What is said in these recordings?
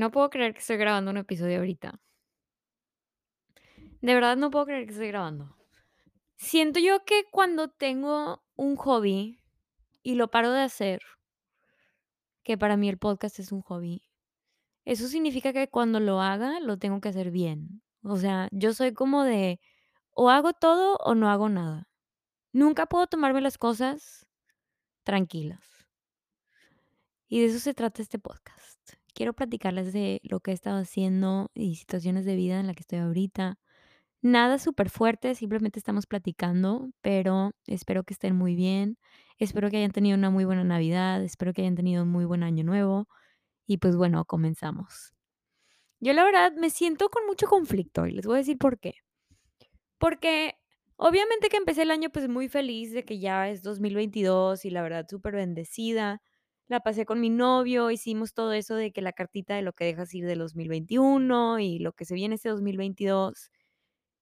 No puedo creer que estoy grabando un episodio ahorita. De verdad no puedo creer que estoy grabando. Siento yo que cuando tengo un hobby y lo paro de hacer, que para mí el podcast es un hobby, eso significa que cuando lo haga lo tengo que hacer bien. O sea, yo soy como de o hago todo o no hago nada. Nunca puedo tomarme las cosas tranquilas. Y de eso se trata este podcast. Quiero platicarles de lo que he estado haciendo y situaciones de vida en la que estoy ahorita Nada súper fuerte, simplemente estamos platicando, pero espero que estén muy bien. Espero que hayan tenido una muy buena Navidad, espero que hayan tenido un muy buen año nuevo y pues bueno, comenzamos. Yo la verdad me siento con mucho conflicto y les voy a decir por qué. Porque obviamente que empecé el año pues muy feliz de que ya es 2022 y la verdad súper bendecida. La pasé con mi novio, hicimos todo eso de que la cartita de lo que dejas ir del 2021 y lo que se viene este 2022.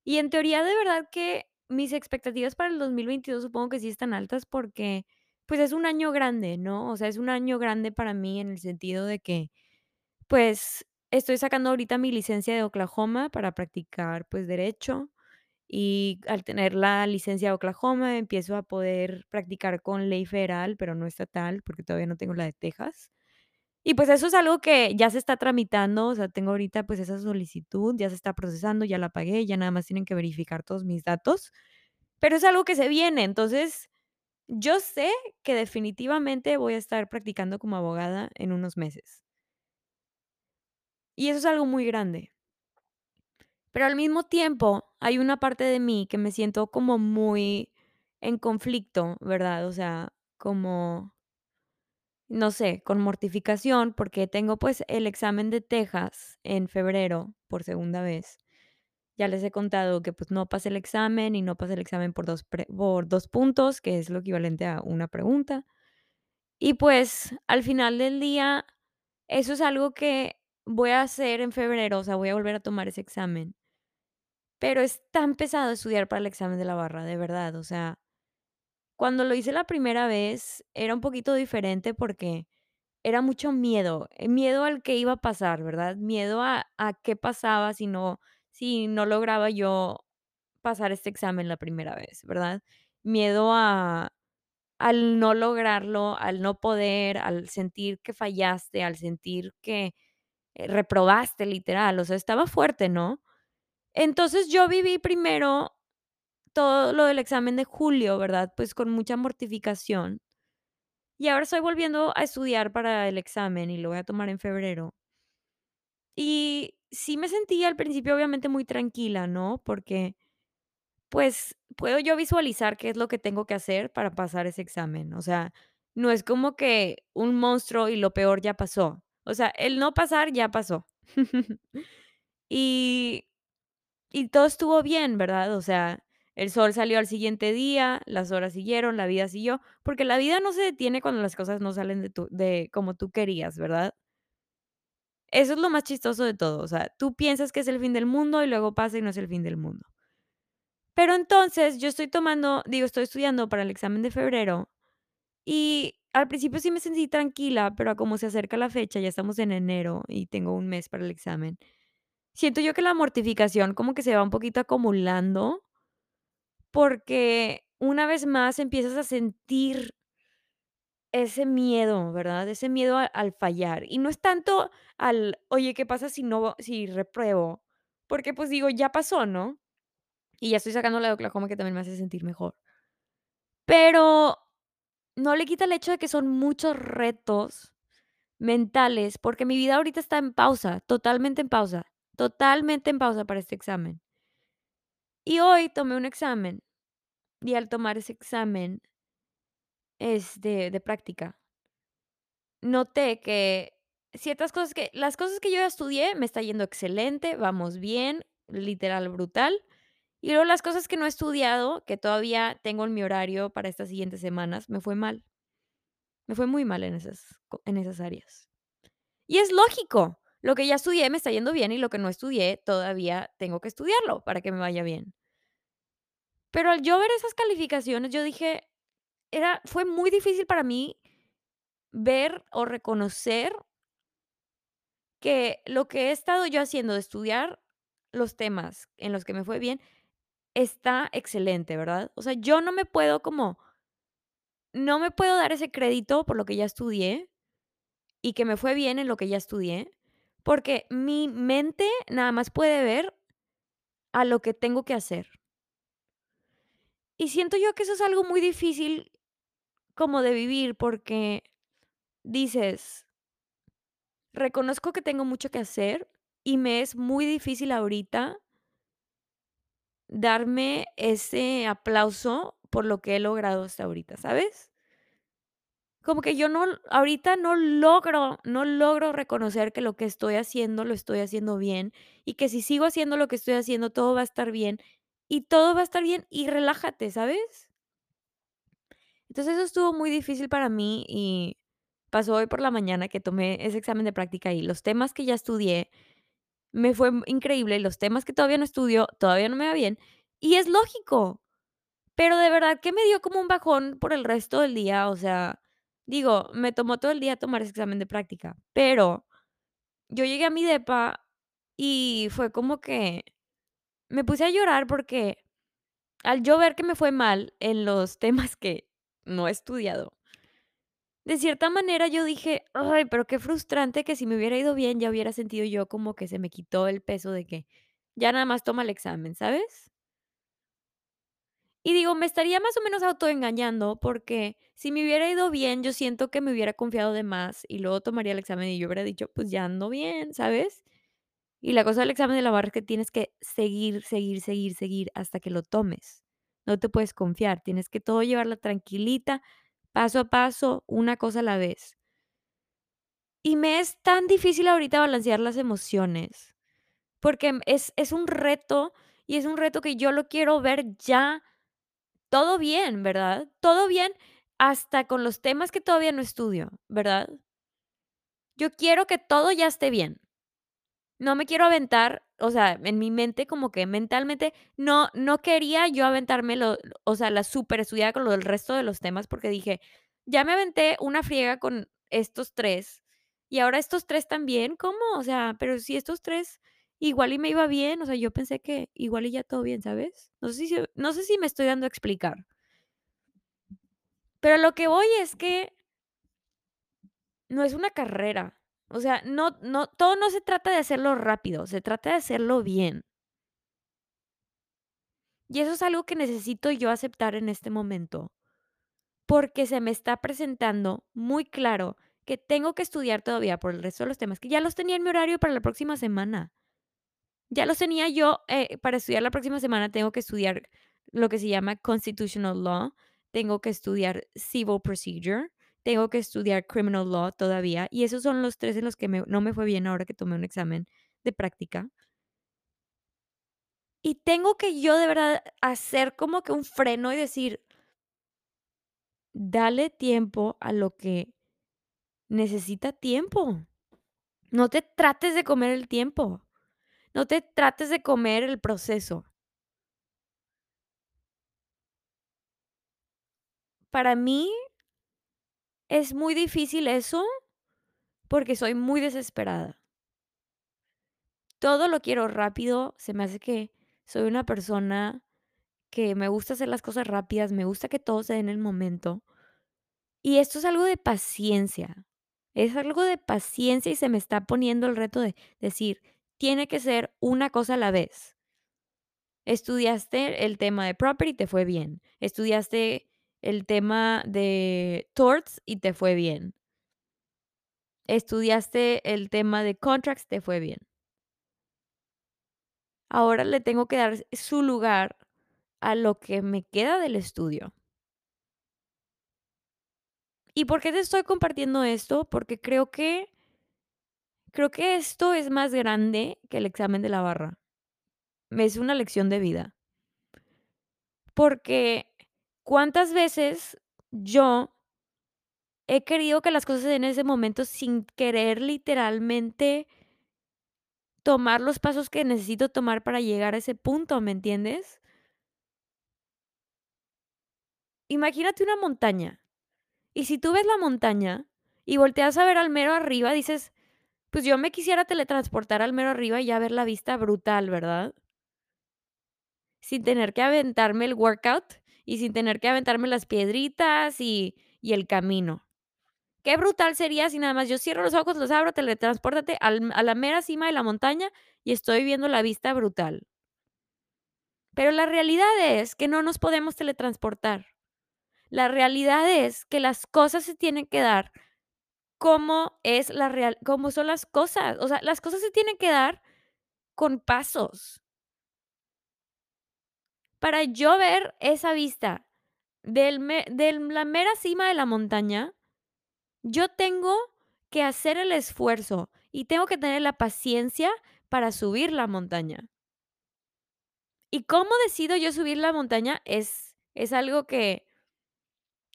Y en teoría, de verdad que mis expectativas para el 2022 supongo que sí están altas porque, pues, es un año grande, ¿no? O sea, es un año grande para mí en el sentido de que, pues, estoy sacando ahorita mi licencia de Oklahoma para practicar, pues, derecho, y al tener la licencia de Oklahoma empiezo a poder practicar con ley federal, pero no estatal, porque todavía no tengo la de Texas. Y pues eso es algo que ya se está tramitando, o sea, tengo ahorita pues esa solicitud, ya se está procesando, ya la pagué, ya nada más tienen que verificar todos mis datos, pero es algo que se viene, entonces yo sé que definitivamente voy a estar practicando como abogada en unos meses. Y eso es algo muy grande. Pero al mismo tiempo hay una parte de mí que me siento como muy en conflicto, ¿verdad? O sea, como No sé, con mortificación, porque tengo, pues, el examen de Texas en febrero por segunda vez. Ya les he contado que, pues, no pasé el examen y no pasé el examen por 2 pre por 2 puntos, que es lo equivalente a una pregunta. Y, pues, al final del día, eso es algo que voy a hacer en febrero, o sea, voy a volver a tomar ese examen. Pero es tan pesado estudiar para el examen de la barra, de verdad, o sea, cuando lo hice la primera vez era un poquito diferente porque Era mucho miedo, eh, miedo al que iba a pasar, ¿verdad? Miedo a a qué pasaba si no si no lograba yo pasar este examen la primera vez, ¿verdad? Miedo a al no lograrlo, al no poder, al sentir que fallaste, al sentir que, eh, reprobaste, literal, o sea, estaba fuerte, ¿no? Entonces, yo viví primero todo lo del examen de julio, ¿verdad? Pues, con mucha mortificación. Y ahora estoy volviendo a estudiar para el examen y lo voy a tomar en febrero. Y sí me sentí al principio, obviamente, muy tranquila, ¿no? Porque, pues, puedo yo visualizar qué es lo que tengo que hacer para pasar ese examen. O sea, no es como que un monstruo y lo peor ya pasó. O sea, el no pasar ya pasó. Y y todo estuvo bien, ¿verdad? O sea, el sol salió al siguiente día, las horas siguieron, la vida siguió, porque la vida no se detiene cuando las cosas no salen de tu de como tú querías, ¿verdad? Eso es lo más chistoso de todo, o sea, tú piensas que es el fin del mundo y luego pasa y no es el fin del mundo. Pero entonces yo estoy tomando, digo, estoy estudiando para el examen de febrero y al principio sí me sentí tranquila, pero como se acerca la fecha, ya estamos en enero y tengo un mes para el examen. Siento yo que la mortificación como que se va un poquito acumulando porque una vez más empiezas a sentir Ese miedo, ¿verdad? Ese miedo al fallar. Y no es tanto al: "Oye, ¿qué pasa si no si repruebo?". Porque, pues, digo, ya pasó, ¿no? Y ya estoy sacando la de Oklahoma, que también me hace sentir mejor. Pero no le quita el hecho de que son muchos retos mentales, porque mi vida ahorita está en pausa, totalmente en pausa, totalmente en pausa para este examen. Y hoy tomé un examen, y al tomar ese examen, este, de práctica Noté que ciertas cosas que las cosas que yo estudié me está yendo excelente, vamos bien, literal brutal. Y luego las cosas que no he estudiado, que todavía tengo en mi horario para estas siguientes semanas, me fue mal. Me fue muy mal en esas en esas áreas. Y es lógico, lo que ya estudié me está yendo bien y lo que no estudié todavía tengo que estudiarlo para que me vaya bien. Pero al yo ver esas calificaciones, yo dije, era fue muy difícil para mí ver o reconocer que lo que he estado yo haciendo de estudiar los temas en los que me fue bien, está excelente, ¿verdad? O sea, yo no me puedo como no me puedo dar ese crédito por lo que ya estudié y que me fue bien en lo que ya estudié, porque mi mente nada más puede ver a lo que tengo que hacer. Y siento yo que eso es algo muy difícil como de vivir, porque dices, reconozco que tengo mucho que hacer y me es muy difícil ahorita darme ese aplauso por lo que he logrado hasta ahorita, ¿sabes? Como que yo no, ahorita no logro, no logro reconocer que lo que estoy haciendo lo estoy haciendo bien y que si sigo haciendo lo que estoy haciendo todo va a estar bien y todo va a estar bien y relájate, ¿sabes? Entonces eso estuvo muy difícil para mí y pasó hoy por la mañana que tomé ese examen de práctica y los temas que ya estudié me fue increíble los temas que todavía no estudio todavía no me va bien y es lógico, pero de verdad que me dio como un bajón por el resto del día, o sea, digo, me tomó todo el día tomar ese examen de práctica, pero yo llegué a mi depa y fue como que me puse a llorar porque al yo ver que me fue mal en los temas que no he estudiado, de cierta manera yo dije: "Ay, pero qué frustrante que si me hubiera ido bien, ya hubiera sentido yo como que se me quitó el peso de que ya nada más toma el examen", ¿sabes? Y digo, me estaría más o menos autoengañando, porque si me hubiera ido bien, yo siento que me hubiera confiado de más y luego tomaría el examen y yo hubiera dicho: "Pues ya ando bien", ¿sabes? Y la cosa del examen de la barra es que tienes que seguir, seguir, seguir, seguir hasta que lo tomes. No te puedes confiar, tienes que todo llevarla tranquilita, paso a paso, una cosa a la vez. Y me es tan difícil ahorita balancear las emociones, porque es es un reto, y es un reto que yo lo quiero ver ya todo bien, ¿verdad? Todo bien, hasta con los temas que todavía no estudio, ¿verdad? Yo quiero que todo ya esté bien. No me quiero aventar, o sea, en mi mente, como que mentalmente, no no quería yo aventarme lo o sea, la superestudiada con lo del resto de los temas, porque dije: "Ya me aventé una friega con estos 3 y ahora estos 3 también, ¿cómo? O sea, pero si estos 3 igual y me iba bien", o sea, yo pensé que igual y ya todo bien, ¿sabes? No sé si no sé si me estoy dando a explicar. Pero lo que voy es que no es una carrera. O sea, no no todo no se trata de hacerlo rápido, se trata de hacerlo bien. Y eso es algo que necesito yo aceptar en este momento, porque se me está presentando muy claro que tengo que estudiar todavía por el resto de los temas, que ya los tenía en mi horario para la próxima semana. Ya los tenía yo, eh, para estudiar la próxima semana tengo que estudiar lo que se llama Constitutional Law, tengo que estudiar Civil Procedure, tengo que estudiar Criminal Law todavía, y esos son los 3 en los que no me fue bien ahora que tomé un examen de práctica. Y tengo que yo de verdad hacer como que un freno y decir dale tiempo a lo que necesita tiempo. No te trates de comer el tiempo. No te trates de comer el proceso. Para mí es muy difícil eso, porque soy muy desesperada. Todo lo quiero rápido, se me hace que soy una persona que me gusta hacer las cosas rápidas, me gusta que todo se dé en el momento. Y esto es algo de paciencia, es algo de paciencia y se me está poniendo el reto de decir, tiene que ser una cosa a la vez. Estudiaste el tema de property, te fue bien. Estudiaste el tema de torts y te fue bien. Estudiaste el tema de contracts, te fue bien. Ahora le tengo que dar su lugar a lo que me queda del estudio. ¿Y por qué te estoy compartiendo esto? Porque creo que creo que esto es más grande que el examen de la barra. Es una lección de vida. Porque, ¿cuántas veces yo he querido que las cosas se den en ese momento sin querer literalmente tomar los pasos que necesito tomar para llegar a ese punto, ¿me entiendes? Imagínate una montaña, y si tú ves la montaña y volteas a ver al mero arriba, dices: Pues yo me quisiera teletransportar al mero arriba y ya ver la vista brutal, ¿verdad? Sin tener que aventarme el workout y sin tener que aventarme las piedritas y y el camino. Qué brutal sería si nada más yo cierro los ojos, los abro, teletranspórtate al a la mera cima de la montaña y estoy viendo la vista brutal. Pero la realidad es que no nos podemos teletransportar. La realidad es que las cosas se tienen que dar como es la real como son las cosas. O sea, las cosas se tienen que dar con pasos. Para yo ver esa vista del de la mera cima de la montaña, yo tengo que hacer el esfuerzo y tengo que tener la paciencia para subir la montaña. ¿Y cómo decido yo subir la montaña? Es es algo que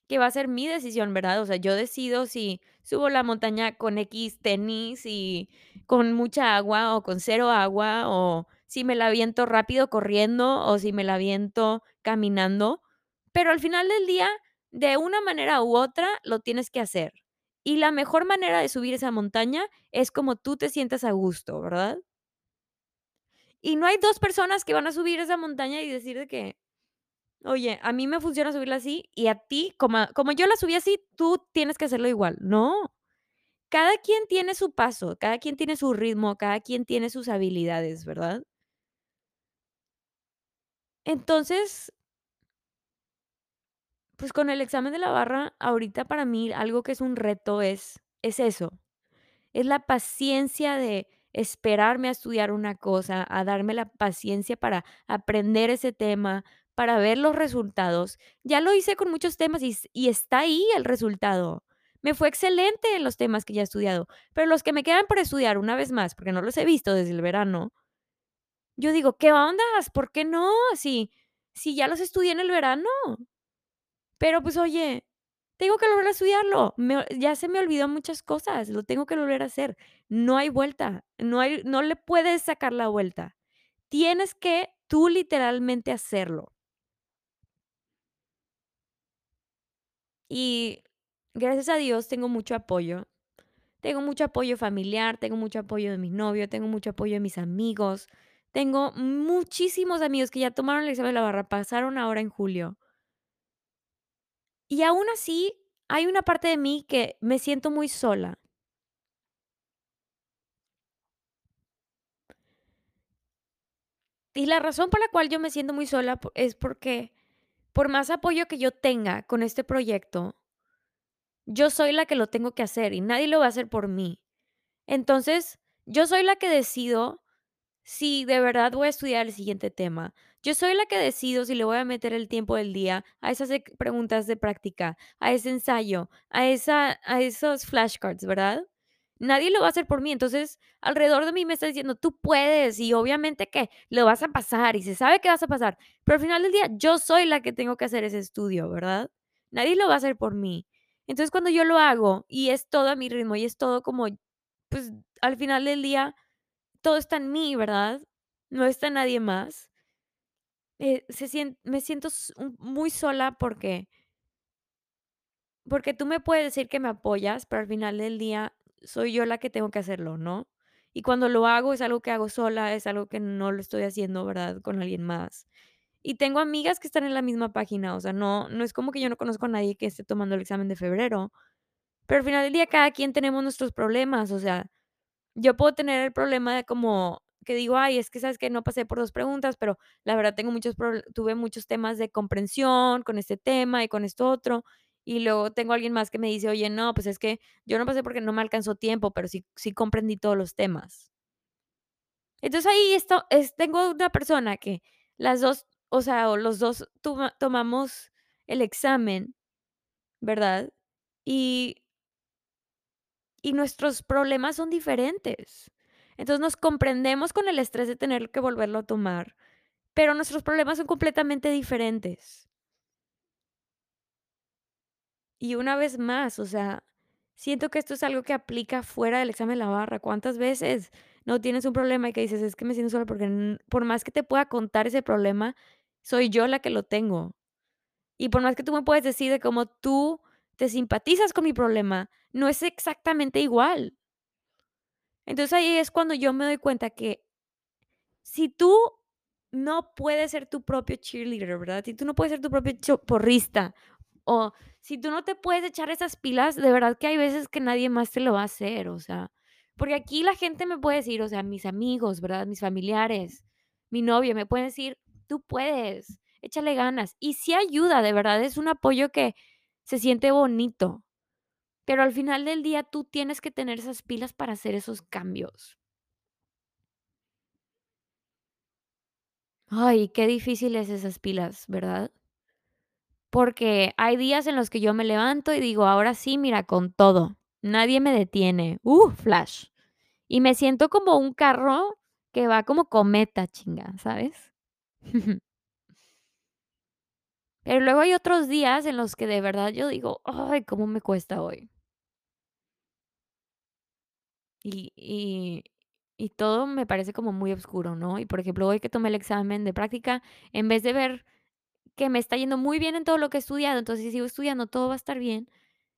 que va a ser mi decisión, ¿verdad? O sea, yo decido si subo la montaña con equis tenis y con mucha agua o con cero agua, o si me la aviento rápido corriendo o si me la aviento caminando, pero al final del día, de una manera u otra, lo tienes que hacer. Y la mejor manera de subir esa montaña es como tú te sientas a gusto, ¿verdad? Y no hay 2 personas que van a subir esa montaña y decir de que: "Oye, a mí me funciona subirla así y a ti, como como yo la subí así, tú tienes que hacerlo igual". No, cada quien tiene su paso, cada quien tiene su ritmo, cada quien tiene sus habilidades, ¿verdad? Entonces pues, con el examen de la barra, ahorita para mí algo que es un reto es es eso, es la paciencia de esperarme a estudiar una cosa, a darme la paciencia para aprender ese tema, para ver los resultados. Ya lo hice con muchos temas y está ahí el resultado. Me fue excelente en los temas que ya he estudiado, pero los que me quedan por estudiar una vez más, porque no los he visto desde el verano yo digo: "¿Qué ondas? ¿Por qué no? Si si ya los estudié en el verano". Pero, pues, oye, tengo que volver a estudiarlo. Ya se me olvidó muchas cosas, lo tengo que volver a hacer. No hay vuelta, no no le puedes sacar la vuelta. Tienes que tú literalmente hacerlo. Y gracias a Dios tengo mucho apoyo. Tengo mucho apoyo familiar, tengo mucho apoyo de mi novio, tengo mucho apoyo de mis amigos. Tengo muchísimos amigos que ya tomaron el examen de la barra, pasaron ahora en julio. Y aún así, hay una parte de mí que me siento muy sola. Y la razón por la cual yo me siento muy sola es porque, por más apoyo que yo tenga con este proyecto yo soy la que lo tengo que hacer y nadie lo va a hacer por mí. Entonces, yo soy la que decido si de verdad voy a estudiar el siguiente tema. Yo soy la que decido si le voy a meter el tiempo del día a esas ec preguntas de práctica, a ese ensayo, a esa a esos flashcards, ¿verdad? Nadie lo va a hacer por mí. Entonces, alrededor de mí me está diciendo: "Tú puedes y obviamente que lo vas a pasar y se sabe que vas a pasar". Pero al final del día, yo soy la que tengo que hacer ese estudio, ¿verdad? Nadie lo va a hacer por mí. Entonces, cuando yo lo hago y es todo a mi ritmo y es todo como, pues, al final del día, todo está en mí, ¿verdad? No está nadie más. Eh, se sien me siento muy sola porque porque tú me puedes decir que me apoyas, pero al final del día soy yo la que tengo que hacerlo, ¿no? Y cuando lo hago, es algo que hago sola, es algo que no lo estoy haciendo, ¿verdad?, con alguien más. Y tengo amigas que están en la misma página, o sea, no no es como que yo no conozco a nadie que esté tomando el examen de febrero. Pero al final del día, cada quien tenemos nuestros problemas, o sea, yo puedo tener el problema de como que digo: "Ay, es que, ¿sabes qué? No pasé por 2 preguntas", pero la verdad tengo muchos tuve muchos temas de comprensión con este tema y con esto otro. Y luego tengo alguien más que me dice: "Oye, no, pues es que yo no pasé porque no me alcanzó tiempo, pero sí sí comprendí todos los temas". Entonces, ahí esto es tengo una persona que las 2, o sea, los 2 toma tomamos el examen, ¿verdad? Y y nuestros problemas son diferentes. Entonces, nos comprendemos con el estrés de tener que volverlo a tomar, pero nuestros problemas son completamente diferentes. Y una vez más, o sea, siento que esto es algo que aplica fuera del examen de la barra. ¿Cuántas veces no tienes un problema y que dices: "Es que me siento sola", porque por más que te pueda contar ese problema, soy yo la que lo tengo. Y por más que tú me puedes decir de cómo tú te simpatizas con mi problema, no es exactamente igual. Entonces, ahí es cuando yo me doy cuenta que si tú no puedes ser tu propio cheerleader, ¿verdad? Si tú no puedes ser tu propio porrista, o si tú no te puedes echar esas pilas, de verdad que hay veces que nadie más te lo va a hacer, o sea, porque aquí la gente me puede decir, o sea, mis amigos, ¿verdad? Mis familiares, mi novio, me pueden decir: "Tú puedes, échale ganas", y sí ayuda, de verdad, es un apoyo que se siente bonito, pero al final del día tú tienes que tener esas pilas para hacer esos cambios. Ay, qué difícil es esas pilas, ¿verdad? Porque hay días en los que yo me levanto y digo: "Ahora sí, mira, con todo, nadie me detiene, uh, flash". Y me siento como un carro que va como cometa, chinga, ¿sabes? Pero luego hay otros días en los que de verdad yo digo: "Ay, cómo me cuesta hoy". Y y y todo me parece como muy oscuro, ¿no? Y, por ejemplo, hoy que tomé el examen de práctica, en vez de ver que me está yendo muy bien en todo lo que he estudiado, entonces, si sigo estudiando, todo va a estar bien,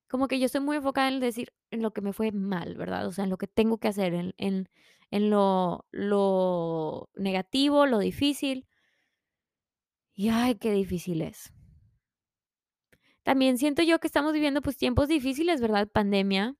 como que yo estoy muy enfocada en decir en lo que me fue mal, ¿verdad? O sea, en lo que tengo que hacer, en en en lo lo negativo, lo difícil. Y, ay, qué difícil es. También siento yo que estamos viviendo, pues, tiempos difíciles, ¿verdad? Pandemia.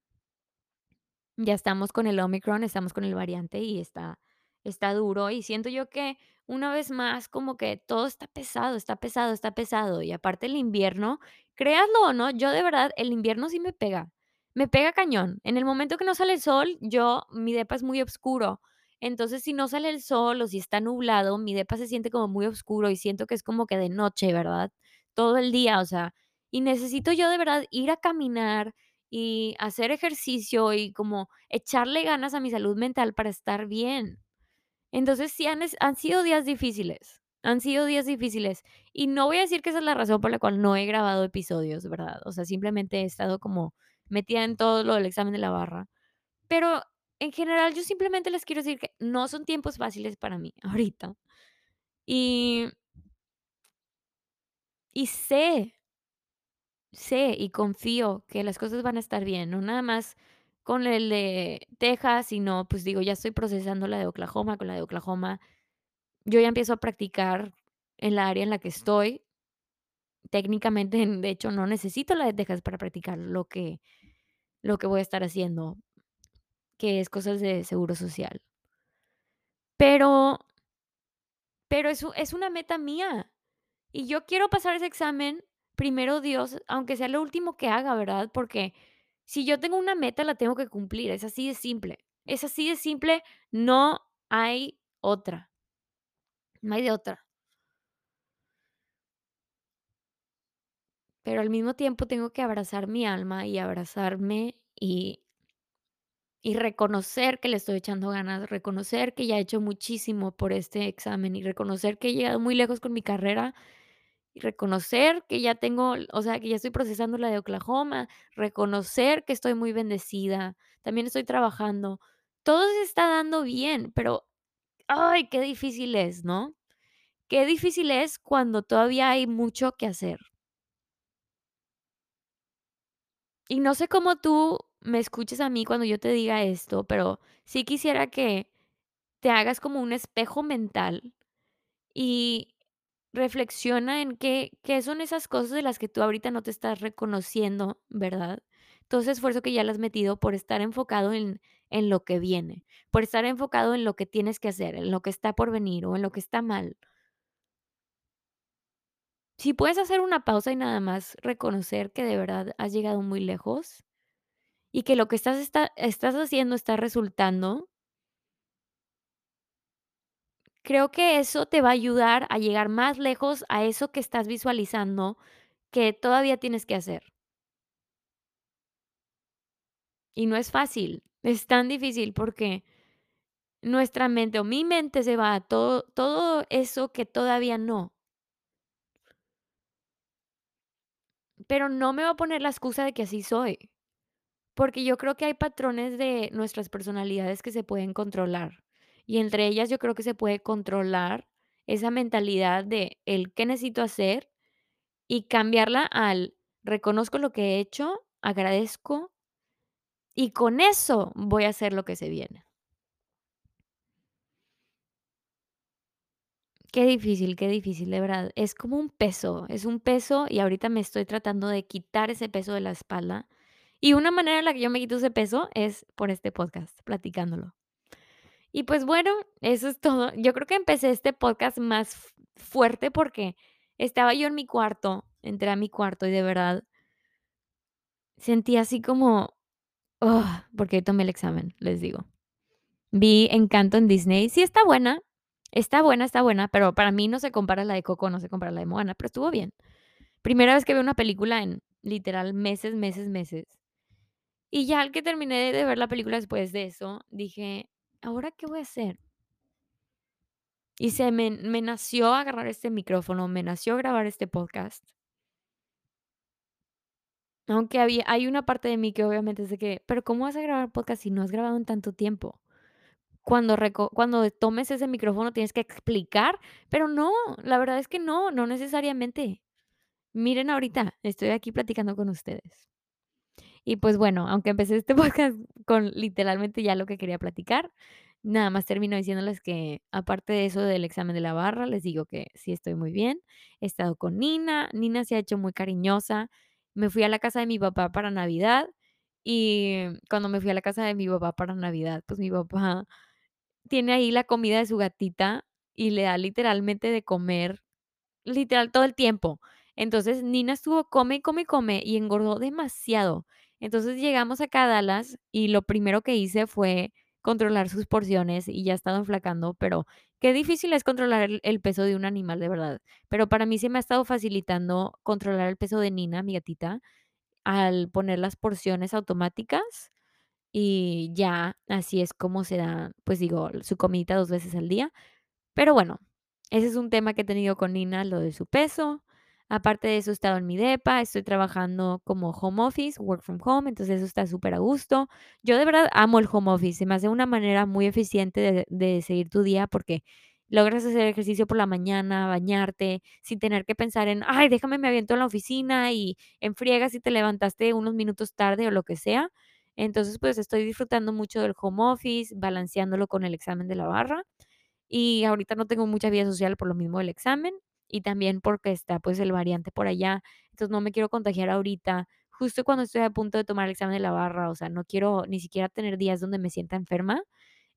Ya estamos con el Omicron, estamos con el variante y está está duro, y siento yo que una vez más como que todo está pesado, está pesado, está pesado, y aparte el invierno, créanlo o no, yo de verdad el invierno sí me pega, me pega cañón. En el momento que no sale el sol, yo mi depa es muy oscuro, entonces, si no sale el sol o si está nublado, mi depa se siente como muy oscuro y siento que es como que de noche, ¿verdad? Todo el día, o sea, y necesito yo de verdad ir a caminar y hacer ejercicio y como echarle ganas a mi salud mental para estar bien. Entonces, sí han han sido días difíciles, han sido días difíciles, y no voy a decir que esa es la razón por la cual no he grabado episodios, ¿verdad? O sea, simplemente he estado como metida en todo lo del examen de la barra. Pero, en general, yo simplemente les quiero decir que no son tiempos fáciles para mí ahorita. Y y sé sé y confío que las cosas van a estar bien, no nada más con el de Texas, sino, pues, digo, ya estoy procesando la de Oklahoma, con la de Oklahoma, yo ya empiezo a practicar en la área en la que estoy. Técnicamente, de hecho, no necesito la de Texas para practicar lo que lo que voy a estar haciendo, que es cosas de seguro social. Pero pero es es una meta mía, y yo quiero pasar ese examen, primero Dios, aunque sea lo último que haga, ¿verdad? Porque si yo tengo una meta, la tengo que cumplir, es así de simple, es así de simple, no hay otra. No hay de otra. Pero al mismo tiempo tengo que abrazar mi alma y abrazarme y y reconocer que le estoy echando ganas, reconocer que ya he hecho muchísimo por este examen y reconocer que he llegado muy lejos con mi carrera y reconocer que ya tengo, o sea, que ya estoy procesando la de Oklahoma, reconocer que estoy muy bendecida, también estoy trabajando. Todo se está dando bien, pero, ay, qué difícil es, ¿no? Qué difícil es cuando todavía hay mucho que hacer. Y no sé cómo tú me escuches a mí cuando yo te diga esto, pero sí quisiera que te hagas como un espejo mental y reflexiona en qué qué son esas cosas de las que tú ahorita no te estás reconociendo, ¿verdad? Todo ese esfuerzo que ya le has metido por estar enfocado en en lo que viene, por estar enfocado en lo que tienes que hacer, en lo que está por venir o en lo que está mal. Si puedes hacer una pausa y nada más reconocer que de verdad has llegado muy lejos y que lo que estás está estás haciendo está resultando creo que eso te va a ayudar a llegar más lejos a eso que estás visualizando, que todavía tienes que hacer. Y no es fácil, es tan difícil porque nuestra mente, o mi mente se va a todo todo eso que todavía no. Pero no me voy a poner la excusa de que así soy, porque yo creo que hay patrones de nuestras personalidades que se pueden controlar, y entre ellas yo creo que se puede controlar esa mentalidad de el qué necesito hacer y cambiarla al reconozco lo que he hecho, agradezco y con eso voy a hacer lo que se viene. Qué difícil, qué difícil, de verdad. Es como un peso, es un peso y ahorita me estoy tratando de quitar ese peso de la espalda. Y una manera en la que yo me quito ese peso es por este podcast, platicándolo. Y pues bueno, eso es todo. Yo creo que empecé este podcast más fuerte porque estaba yo en mi cuarto, entré a mi cuarto y de verdad sentí así como, oh, porque tomé el examen, les digo. Vi Encanto en Disney. Sí está buena, está buena, está buena, pero para mí no se compara la de Coco, no se compara la de Moana, pero estuvo bien. Primera vez que veo una película en literal meses, meses, meses. Y ya al que terminé de ver la película después de eso, dije: "¿Ahora qué voy a hacer?". Y se me me nació agarrar este micrófono, me nació grabar este podcast. Aunque había hay una parte de mí que obviamente es de que: "Pero, ¿cómo vas a grabar podcast si no has grabado en tanto tiempo?". Cuando reco cuando tomes ese micrófono tienes que explicar, pero no, la verdad es que no, no necesariamente. Miren ahorita, estoy aquí platicando con ustedes. Y pues bueno, aunque empecé este podcast con literalmente ya lo que quería platicar, nada más termino diciéndoles que aparte de eso del examen de la barra, les digo que sí estoy muy bien. He estado con Nina, Nina se ha hecho muy cariñosa. Me fui a la casa de mi papá para Navidad y cuando me fui a la casa de mi papá para Navidad, pues mi papá tiene ahí la comida de su gatita y le da literalmente de comer Literal, todo el tiempo. Entonces, Nina estuvo come, come, come, y engordó demasiado. Entonces, llegamos acá a Dallas, y lo primero que hice fue controlar sus porciones, y ya ha estado enflacando, pero qué difícil es controlar el el peso de un animal, de verdad. Pero para mí se me ha estado facilitando controlar el peso de Nina, mi gatita, al poner las porciones automáticas, y ya así es como se da, pues, digo, su comidita 2 veces al día. Pero bueno, ese es un tema que he tenido con Nina, lo de su peso. Aparte de eso, he estado en mi depa, estoy trabajando como home office, work from home, entonces eso está súper a gusto. Yo de verdad amo el home office, se me hace una manera muy eficiente de, de seguir tu día porque logras hacer ejercicio por la mañana, bañarte, sin tener que pensar en, ay, déjame me aviento en la oficina y en friega si te levantaste unos minutos tarde o lo que sea. Entonces, pues estoy disfrutando mucho del home office, balanceándolo con el examen de la barra. Y ahorita no tengo mucha vida social por lo mismo del examen y también porque está, pues, el variante por allá. Entonces, no me quiero contagiar ahorita, justo cuando estoy a punto de tomar el examen de la barra, o sea, no quiero ni siquiera tener días donde me sienta enferma.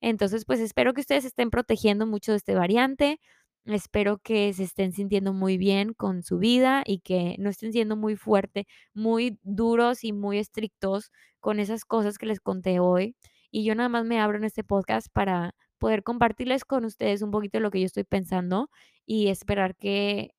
Entonces, pues, espero que ustedes estén protegiendo mucho de este variante. Espero que se estén sintiendo muy bien con su vida y que no estén siendo muy fuerte, muy duros y muy estrictos con esas cosas que les conté hoy. Y yo nada más me abro en este podcast para poder compartirles con ustedes un poquito de lo que yo estoy pensando y esperar que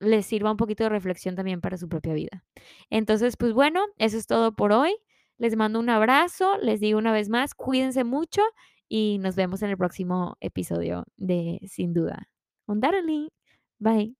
les sirva un poquito de reflexión también para su propia vida. Entonces, pues bueno, eso es todo por hoy. Les mando un abrazo, les digo una vez más, cuídense mucho y nos vemos en el próximo episodio de Sin Duda. Un darling. Bye.